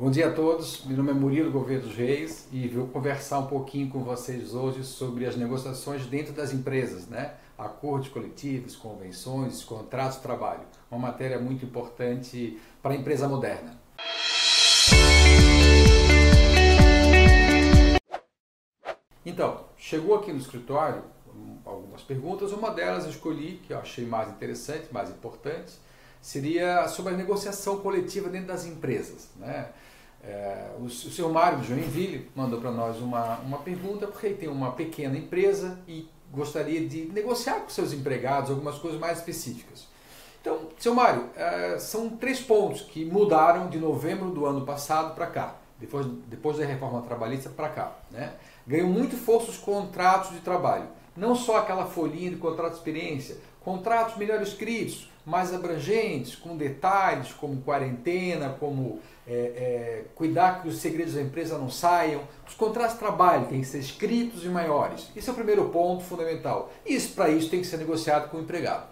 Bom dia a todos, meu nome é Murilo Gouveia dos Reis e vou conversar um pouquinho com vocês hoje sobre as negociações dentro das empresas, né? Acordos coletivos, convenções, contratos de trabalho. Uma matéria muito importante para a empresa moderna. Então, chegou aqui no escritório algumas perguntas, uma delas eu escolhi, que eu achei mais interessante, mais importante, seria sobre a negociação coletiva dentro das empresas. Né? É, o, o senhor Mário Joinville mandou para nós uma, uma pergunta, porque ele tem uma pequena empresa e gostaria de negociar com seus empregados algumas coisas mais específicas. Então, seu Mário, é, são três pontos que mudaram de novembro do ano passado para cá, depois, depois da reforma trabalhista para cá. Né? Ganham muito força os contratos de trabalho. Não só aquela folhinha de contrato de experiência, contratos melhor escritos, mais abrangentes, com detalhes como quarentena, como é, é, cuidar que os segredos da empresa não saiam. Os contratos de trabalho têm que ser escritos e maiores. Esse é o primeiro ponto fundamental. Isso, para isso, tem que ser negociado com o empregado.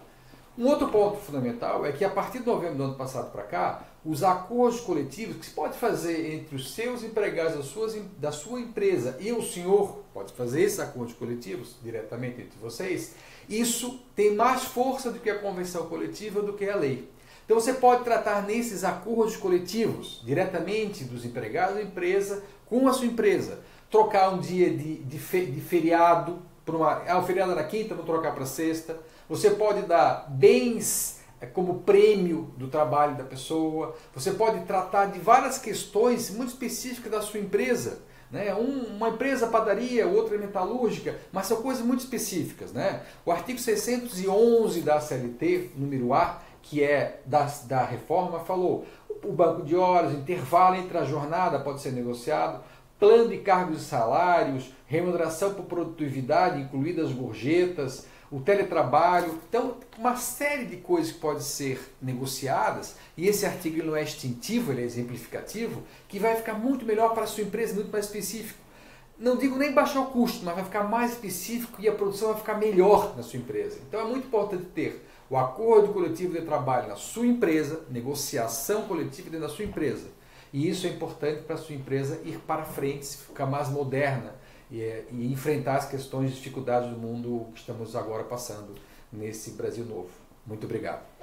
Um outro ponto fundamental é que a partir de novembro do ano passado para cá, os acordos coletivos que se pode fazer entre os seus empregados da sua, da sua empresa e o senhor, pode fazer esses acordos coletivos diretamente entre vocês, isso tem mais força do que a convenção coletiva, do que a lei. Então você pode tratar nesses acordos coletivos, diretamente dos empregados da empresa, com a sua empresa. Trocar um dia de, de, fe, de feriado, para uma, ah, o feriado na quinta, vou trocar para sexta. Você pode dar bens é, como prêmio do trabalho da pessoa. Você pode tratar de várias questões muito específicas da sua empresa. Né? Um, uma empresa padaria, outra metalúrgica, mas são coisas muito específicas. Né? O artigo 611 da CLT, número A, que é da, da reforma, falou o banco de horas, intervalo entre a jornada pode ser negociado, plano de cargos e salários, remuneração por produtividade, incluídas gorjetas, o teletrabalho. Então, uma série de coisas que podem ser negociadas, e esse artigo não é extintivo, ele é exemplificativo, que vai ficar muito melhor para a sua empresa, muito mais específico. Não digo nem baixar o custo, mas vai ficar mais específico e a produção vai ficar melhor na sua empresa. Então é muito importante ter o acordo coletivo de trabalho na sua empresa, negociação coletiva dentro da sua empresa. E isso é importante para a sua empresa ir para frente, ficar mais moderna e, é, e enfrentar as questões e dificuldades do mundo que estamos agora passando nesse Brasil novo. Muito obrigado.